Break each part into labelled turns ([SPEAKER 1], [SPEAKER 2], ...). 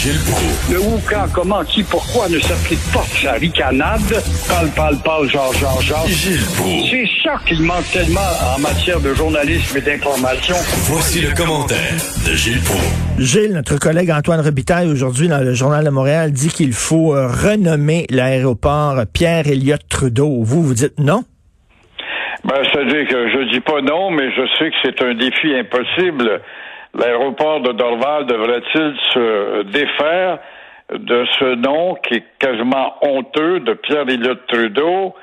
[SPEAKER 1] Gilles Proulx.
[SPEAKER 2] Le où, quand, comment, qui, pourquoi ne s'applique pas? Sa ricanade. Parle, parle, parle, genre, genre, genre.
[SPEAKER 1] Gilles Proulx.
[SPEAKER 2] C'est ça qu'il manque tellement en matière de journalisme et d'information.
[SPEAKER 1] Voici le commentaire de Gilles Proulx.
[SPEAKER 3] Gilles, notre collègue Antoine Robitaille, aujourd'hui dans le Journal de Montréal, dit qu'il faut euh, renommer l'aéroport Pierre-Éliott Trudeau. Vous, vous dites non?
[SPEAKER 2] Ben, c'est-à-dire que je dis pas non, mais je sais que c'est un défi impossible. L'aéroport de Dorval devrait-il se défaire de ce nom qui est quasiment honteux de Pierre-Éliott Trudeau?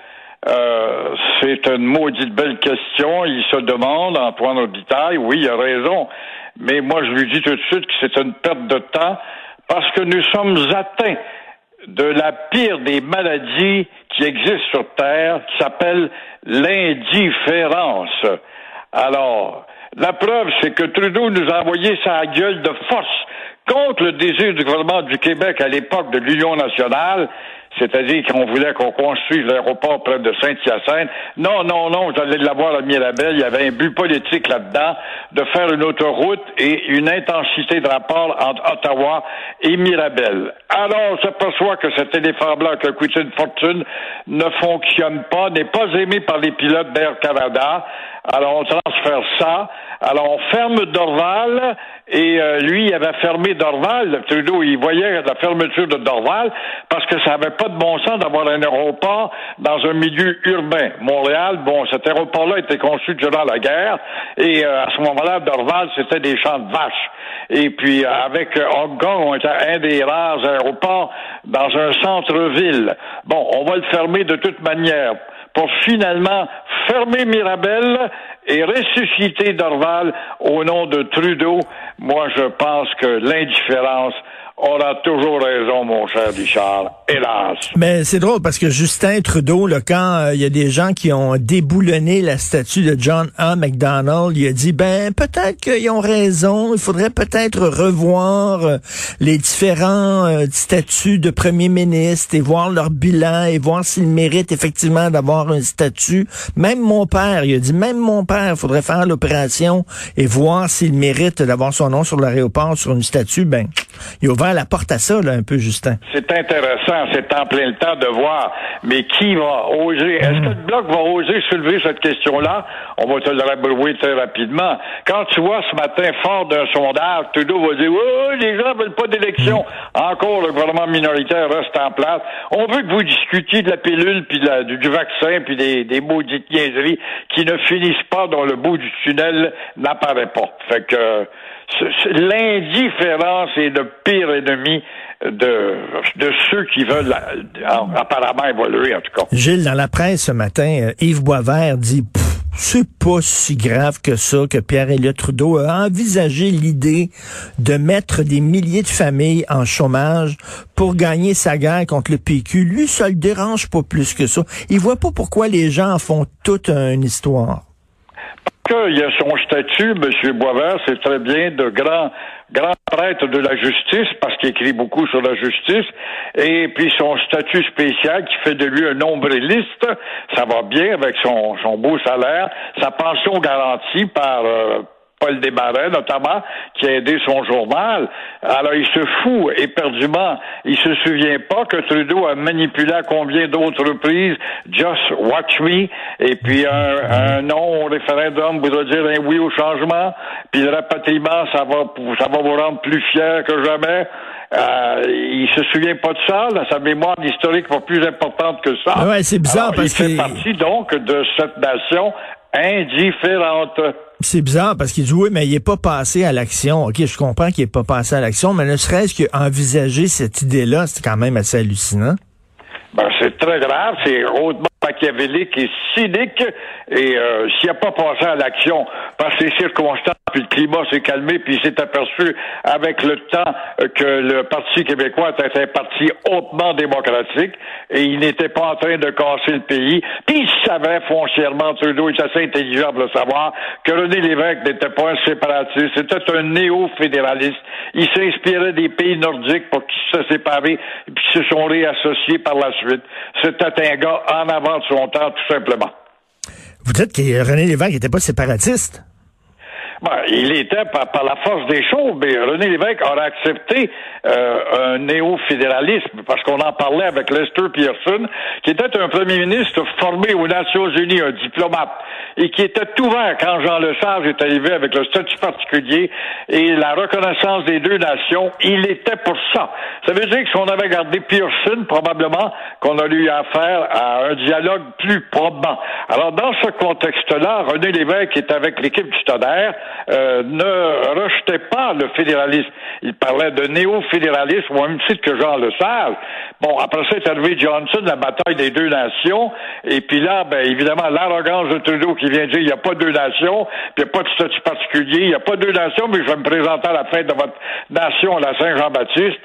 [SPEAKER 2] Euh, c'est une maudite belle question. Il se demande, Antoine Robitaille, oui, il a raison. Mais moi, je lui dis tout de suite que c'est une perte de temps parce que nous sommes atteints de la pire des maladies qui existent sur Terre, qui s'appelle l'indifférence. Alors, la preuve, c'est que Trudeau nous a envoyé sa gueule de force contre le désir du gouvernement du Québec à l'époque de l'Union nationale, c'est-à-dire qu'on voulait qu'on construise l'aéroport près de Saint-Hyacinthe. Non, non, non, j'allais l'avoir à Mirabel. Il y avait un but politique là-dedans de faire une autoroute et une intensité de rapport entre Ottawa et Mirabel. Alors, on s'aperçoit que cet éléphant blanc qui a coûté une fortune ne fonctionne pas, n'est pas aimé par les pilotes d'Air Canada. Alors, on transfère ça. Alors, on ferme Dorval et euh, lui, il avait fermé Dorval. Trudeau, il voyait la fermeture de Dorval parce que ça n'avait pas de bon sens d'avoir un aéroport dans un milieu urbain. Montréal, bon, cet aéroport-là été conçu durant la guerre et euh, à ce moment-là, Dorval, c'était des champs de vaches. Et puis, euh, avec Hong Kong, on était un des rares aéroports dans un centre-ville. Bon, on va le fermer de toute manière pour finalement fermer Mirabel et ressusciter Dorval au nom de Trudeau. Moi, je pense que l'indifférence on a toujours raison, mon cher Richard. Hélas.
[SPEAKER 3] Mais c'est drôle parce que Justin Trudeau, là, quand il y a des gens qui ont déboulonné la statue de John A. MacDonald, il a dit, ben, peut-être qu'ils ont raison. Il faudrait peut-être revoir euh, les différents euh, statuts de premier ministre et voir leur bilan et voir s'ils méritent effectivement d'avoir un statut. Même mon père, il a dit, même mon père, il faudrait faire l'opération et voir s'il mérite d'avoir son nom sur l'aéroport, sur une statue. Ben, il a ouvert la porte à ça, là, un peu, Justin.
[SPEAKER 2] C'est intéressant, c'est en plein le temps de voir. Mais qui va oser? Est-ce que le Bloc va oser soulever cette question-là? On va te le rabrouer très rapidement. Quand tu vois ce matin, fort d'un sondage, Trudeau va dire, oui, les gens veulent pas d'élection. Encore, le gouvernement minoritaire reste en place. On veut que vous discutiez de la pilule, puis du, vaccin, puis des, des maudites niaiseries qui ne finissent pas dans le bout du tunnel n'apparaît pas. Fait que, l'indifférence est le pire ennemi de, ceux qui veulent apparemment évoluer, en tout cas.
[SPEAKER 3] Gilles, dans la presse ce matin, euh, Yves Boisvert dit c'est pas si grave que ça que Pierre-Éliott Trudeau a envisagé l'idée de mettre des milliers de familles en chômage pour gagner sa guerre contre le PQ. Lui, ça le dérange pas plus que ça. Il voit pas pourquoi les gens en font toute une histoire
[SPEAKER 2] qu'il y a son statut, M. Boisvert, c'est très bien de grand, grand prêtre de la justice, parce qu'il écrit beaucoup sur la justice, et puis son statut spécial qui fait de lui un nombriliste, ça va bien avec son, son beau salaire, sa pension garantie par, euh, Paul Desmarais, notamment, qui a aidé son journal. Alors, il se fout éperdument. Il se souvient pas que Trudeau a manipulé à combien d'autres reprises Just Watch Me, et puis un, non au référendum voudrait dire un oui au changement, puis le rapatriement, ça va, ça va vous rendre plus fier que jamais. Euh, il se souvient pas de ça. Là, sa mémoire historique pas plus importante que ça.
[SPEAKER 3] Ouais, c'est bizarre parce
[SPEAKER 2] il fait partie donc de cette nation indifférente.
[SPEAKER 3] C'est bizarre parce qu'il dit oui, mais il n'est pas passé à l'action. OK, je comprends qu'il n'est pas passé à l'action, mais ne serait-ce qu'envisager cette idée-là, c'est quand même assez hallucinant.
[SPEAKER 2] Ben, c'est très grave, c'est machiavélique et cynique. Et euh, s'il n'a pas passé à l'action par ces circonstances, puis le climat s'est calmé, puis il s'est aperçu avec le temps que le Parti québécois était un parti hautement démocratique et il n'était pas en train de casser le pays. Puis il savait foncièrement, Trudeau est assez intelligent pour le savoir, que René Lévesque n'était pas un séparatiste, c'était un néo-fédéraliste. Il s'inspirait des pays nordiques pour qu'ils se séparent et puis se sont réassociés par la suite. C'était un gars en avant de son temps, tout simplement.
[SPEAKER 3] Vous dites que René Lévesque n'était pas séparatiste?
[SPEAKER 2] Ben, il était par, par, la force des choses, mais René Lévesque aurait accepté euh, un néo-fédéralisme, parce qu'on en parlait avec Lester Pearson, qui était un premier ministre formé aux Nations Unies, un diplomate, et qui était ouvert quand Jean Lesage est arrivé avec le statut particulier et la reconnaissance des deux nations. Il était pour ça. Ça veut dire que si on avait gardé Pearson, probablement qu'on a eu affaire à un dialogue plus probant. Alors, dans ce contexte-là, René Lévesque est avec l'équipe du Tonnerre, euh, ne rejetait pas le fédéralisme. Il parlait de néo-fédéralisme au même titre que Jean Lesage. Bon, après ça est arrivé Johnson, la bataille des deux nations, et puis là, ben, évidemment, l'arrogance de Trudeau qui vient dire il n'y a pas deux nations, puis il n'y a pas de statut particulier, il n'y a pas deux nations, mais je vais me présenter à la fête de votre nation, la Saint-Jean-Baptiste.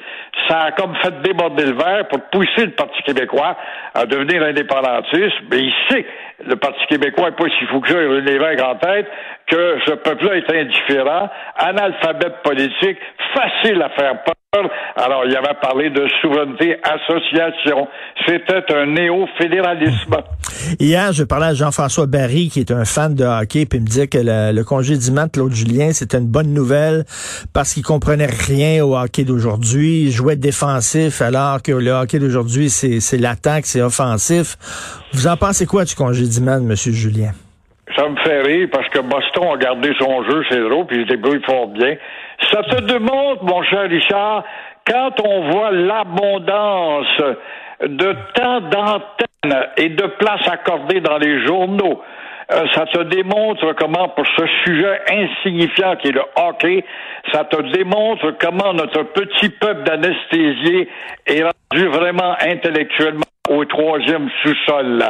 [SPEAKER 2] Ça a comme fait déborder le verre pour pousser le Parti québécois à devenir indépendantiste, mais il sait, le Parti québécois n'est pas si fou que ça, il l'évêque en tête, que ce peuple-là est indifférent, analphabète politique, facile à faire peur. Alors, il avait parlé de souveraineté association. C'était un néo-fédéralisme.
[SPEAKER 3] Hier, je parlais à Jean-François Barry, qui est un fan de hockey, puis il me disait que le, le congédiement de Claude Julien, c'était une bonne nouvelle parce qu'il comprenait rien au hockey d'aujourd'hui. Il jouait défensif alors que le hockey d'aujourd'hui, c'est l'attaque, c'est offensif. Vous en pensez quoi du congédiement de M. Julien?
[SPEAKER 2] Ça me fait rire parce que Boston a gardé son jeu, c'est drôle, puis il se débrouille fort bien. Ça te démontre, mon cher Richard, quand on voit l'abondance de temps d'antenne et de place accordée dans les journaux, euh, ça te démontre comment, pour ce sujet insignifiant qui est le hockey, ça te démontre comment notre petit peuple d'anesthésiés est rendu vraiment intellectuellement au troisième sous-sol.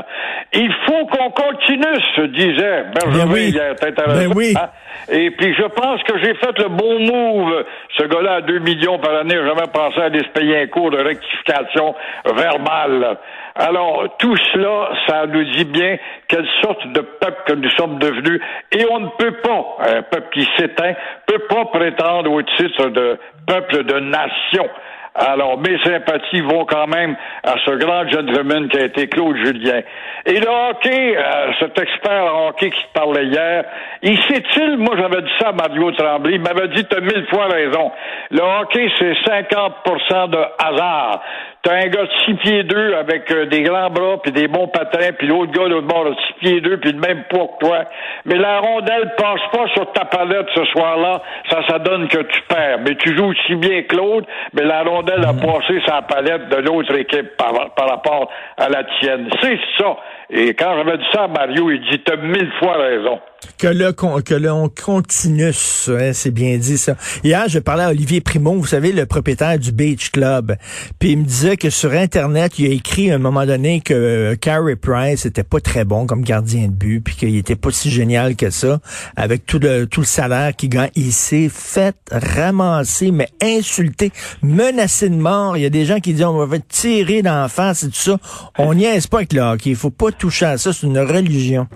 [SPEAKER 2] Il faut qu'on continue, se disait Benjamin ben oui. hier.
[SPEAKER 3] Ben oui. Hein?
[SPEAKER 2] Et puis je pense que j'ai fait le bon move. Ce gars-là à 2 millions par année, jamais pensé à aller se payer un cours de rectification verbale. Alors, tout cela, ça nous dit bien quelle sorte de peuple que nous sommes devenus. Et on ne peut pas, un peuple qui s'éteint, peut pas prétendre au titre de peuple de nation. Alors, mes sympathies vont quand même à ce grand gentleman qui a été Claude Julien. Et le hockey, euh, cet expert en hockey qui parlait hier, il sait-il, moi j'avais dit ça à Mario Tremblay, il m'avait dit, mille fois raison. Le hockey, c'est 50% de hasard. T'as un gars de six pieds deux avec euh, des grands bras puis des bons patins, puis l'autre gars l'autre bord de six pieds deux puis le même poids que toi. Mais la rondelle passe pas sur ta palette ce soir-là, ça, ça donne que tu perds. Mais tu joues aussi bien Claude, mais la rondelle a passé sa palette de l'autre équipe par, par rapport à la tienne. C'est ça. Et quand j'avais dit ça à Mario, il dit T'as mille fois raison.
[SPEAKER 3] Que le que l'on continue, hein, c'est bien dit ça. Hier, je parlais à Olivier Primon, vous savez, le propriétaire du Beach Club. Puis il me disait que sur Internet, il a écrit à un moment donné que euh, Carey Price était pas très bon comme gardien de but, puis qu'il était pas si génial que ça, avec tout le tout le salaire qu'il gagne. Il s'est fait ramasser, mais insulter, menacé de mort. Il y a des gens qui disent on va tirer d'en face et tout ça. On n'y est pas avec le hockey. Il faut pas toucher à ça. C'est une religion.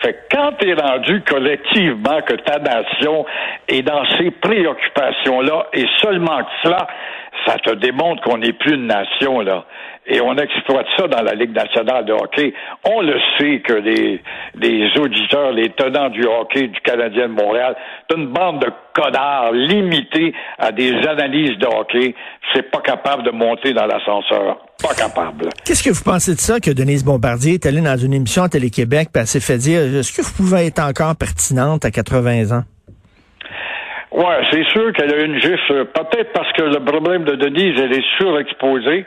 [SPEAKER 2] Fait que quand tu es rendu collectivement que ta nation est dans ces préoccupations-là, et seulement que cela, ça te démontre qu'on n'est plus une nation, là. Et on exploite ça dans la Ligue nationale de hockey. On le sait que les, les auditeurs, les tenants du hockey du Canadien de Montréal, c'est une bande de connards limités à des analyses de hockey. C'est pas capable de monter dans l'ascenseur. Pas capable.
[SPEAKER 3] Qu'est-ce que vous pensez de ça que Denise Bombardier est allée dans une émission à Télé-Québec et s'est fait dire est-ce que vous pouvez être encore pertinente à 80 ans?
[SPEAKER 2] Ouais, c'est sûr qu'elle a une gifle, peut-être parce que le problème de Denise, elle est surexposée.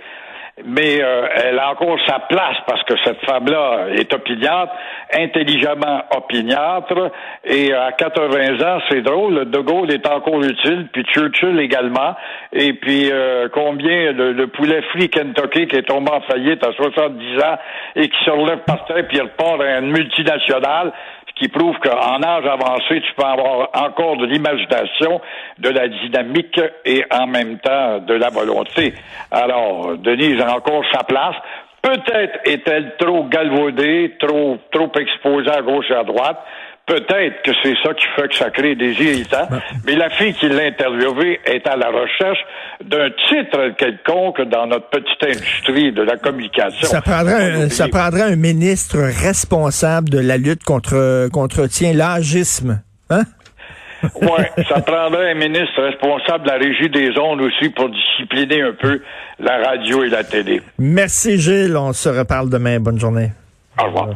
[SPEAKER 2] Mais euh, elle a encore sa place parce que cette femme-là est opiniâtre, intelligemment opiniâtre, et à 80 ans, c'est drôle, De Gaulle est encore utile, puis Churchill également, et puis euh, combien le, poulet Free Kentucky qui est tombé en faillite à 70 ans et qui se relève par terre puis il repart à une multinationale, qui prouve qu'en âge avancé, tu peux avoir encore de l'imagination, de la dynamique et en même temps de la volonté. Alors, Denise a encore sa place. Peut-être est-elle trop galvaudée, trop, trop exposée à gauche et à droite. Peut-être que c'est ça qui fait que ça crée des irritants, mais la fille qui l'a interviewée est à la recherche d'un titre quelconque dans notre petite industrie de la communication.
[SPEAKER 3] Ça prendrait, un, ça prendrait un ministre responsable de la lutte contre, contre tiens, l'agisme. Hein?
[SPEAKER 2] oui, ça prendrait un ministre responsable de la régie des ondes aussi pour discipliner un peu la radio et la télé.
[SPEAKER 3] Merci Gilles, on se reparle demain. Bonne journée.
[SPEAKER 2] Au revoir.